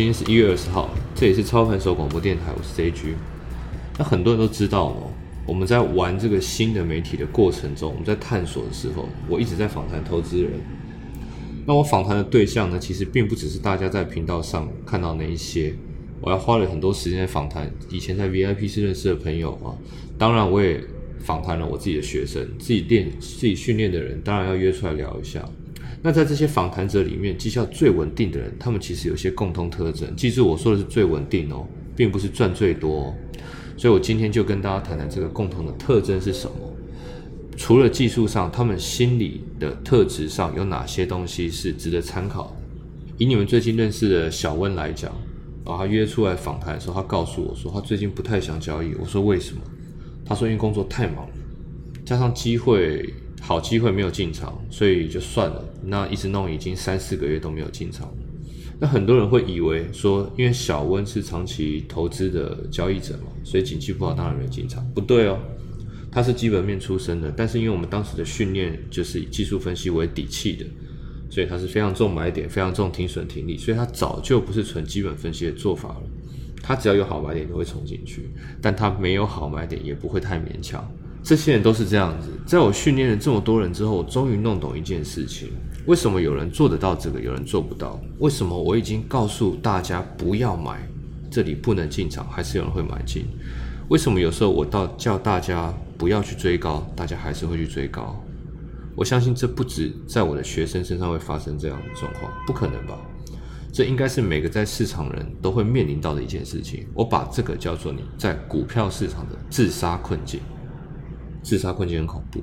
今天是一月二十号，这里是超凡手广播电台，我是 JG。那很多人都知道哦，我们在玩这个新的媒体的过程中，我们在探索的时候，我一直在访谈投资人。那我访谈的对象呢，其实并不只是大家在频道上看到那一些，我要花了很多时间在访谈以前在 VIP 室认识的朋友啊。当然，我也访谈了我自己的学生，自己练、自己训练的人，当然要约出来聊一下。那在这些访谈者里面，绩效最稳定的人，他们其实有些共通特征。记住，我说的是最稳定哦，并不是赚最多。所以我今天就跟大家谈谈这个共同的特征是什么。除了技术上，他们心理的特质上有哪些东西是值得参考的？以你们最近认识的小温来讲，把他约出来访谈的时候，他告诉我说，他最近不太想交易。我说为什么？他说因为工作太忙了，加上机会。好机会没有进场，所以就算了。那一直弄已经三四个月都没有进场。那很多人会以为说，因为小温是长期投资的交易者嘛，所以景气不好当然没有进场。不对哦，他是基本面出身的，但是因为我们当时的训练就是以技术分析为底气的，所以他是非常重买点，非常重停损停利，所以他早就不是纯基本分析的做法了。他只要有好买点都会冲进去，但他没有好买点也不会太勉强。这些人都是这样子，在我训练了这么多人之后，我终于弄懂一件事情：为什么有人做得到这个，有人做不到？为什么我已经告诉大家不要买，这里不能进场，还是有人会买进？为什么有时候我到叫大家不要去追高，大家还是会去追高？我相信这不止在我的学生身上会发生这样的状况，不可能吧？这应该是每个在市场人都会面临到的一件事情。我把这个叫做你在股票市场的自杀困境。自杀困境很恐怖，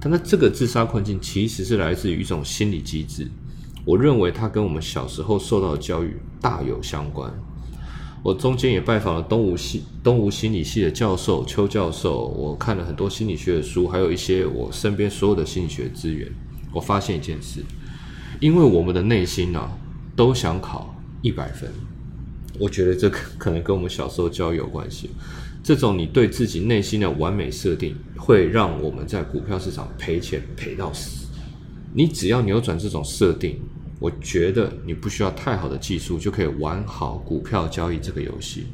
但那这个自杀困境其实是来自于一种心理机制。我认为它跟我们小时候受到的教育大有相关。我中间也拜访了东吴系东吴心理系的教授邱教授，我看了很多心理学的书，还有一些我身边所有的心理学资源。我发现一件事，因为我们的内心呢都想考一百分，我觉得这可能跟我们小时候教育有关系。这种你对自己内心的完美设定，会让我们在股票市场赔钱赔到死。你只要扭转这种设定，我觉得你不需要太好的技术就可以玩好股票交易这个游戏。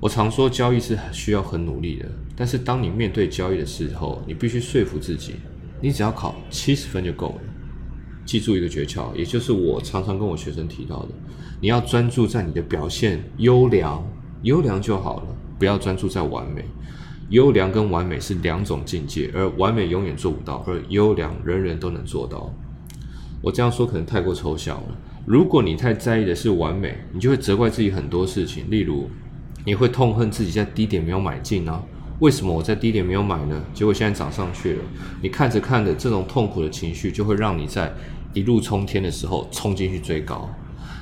我常说交易是需要很努力的，但是当你面对交易的时候，你必须说服自己，你只要考七十分就够了。记住一个诀窍，也就是我常常跟我学生提到的，你要专注在你的表现优良，优良就好了。不要专注在完美，优良跟完美是两种境界，而完美永远做不到，而优良人人都能做到。我这样说可能太过抽象了。如果你太在意的是完美，你就会责怪自己很多事情，例如你会痛恨自己在低点没有买进啊？为什么我在低点没有买呢？结果现在涨上去了。你看着看着，这种痛苦的情绪就会让你在一路冲天的时候冲进去追高。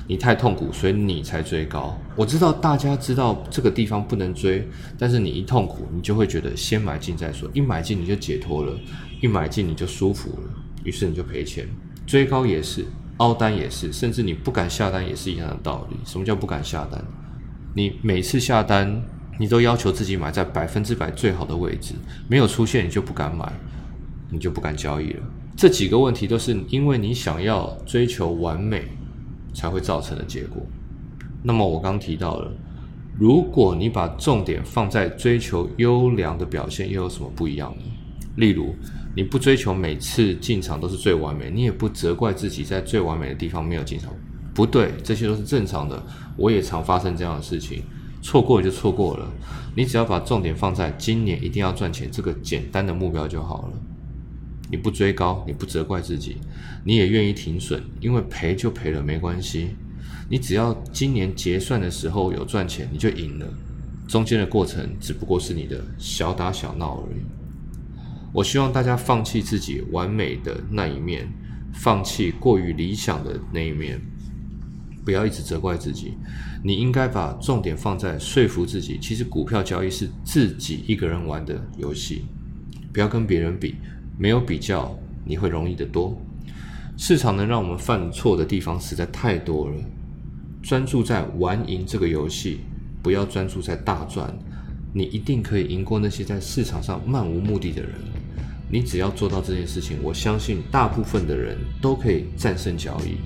你太痛苦，所以你才追高。我知道大家知道这个地方不能追，但是你一痛苦，你就会觉得先买进再说。一买进你就解脱了，一买进你就舒服了，于是你就赔钱。追高也是，凹单也是，甚至你不敢下单也是一样的道理。什么叫不敢下单？你每次下单，你都要求自己买在百分之百最好的位置，没有出现你就不敢买，你就不敢交易了。这几个问题都是因为你想要追求完美。才会造成的结果。那么我刚提到了，如果你把重点放在追求优良的表现，又有什么不一样呢？例如，你不追求每次进场都是最完美，你也不责怪自己在最完美的地方没有进场，不对，这些都是正常的。我也常发生这样的事情，错过就错过了。你只要把重点放在今年一定要赚钱这个简单的目标就好了。你不追高，你不责怪自己，你也愿意停损，因为赔就赔了没关系。你只要今年结算的时候有赚钱，你就赢了。中间的过程只不过是你的小打小闹而已。我希望大家放弃自己完美的那一面，放弃过于理想的那一面，不要一直责怪自己。你应该把重点放在说服自己，其实股票交易是自己一个人玩的游戏，不要跟别人比。没有比较，你会容易得多。市场能让我们犯错的地方实在太多了。专注在玩赢这个游戏，不要专注在大赚。你一定可以赢过那些在市场上漫无目的的人。你只要做到这件事情，我相信大部分的人都可以战胜交易。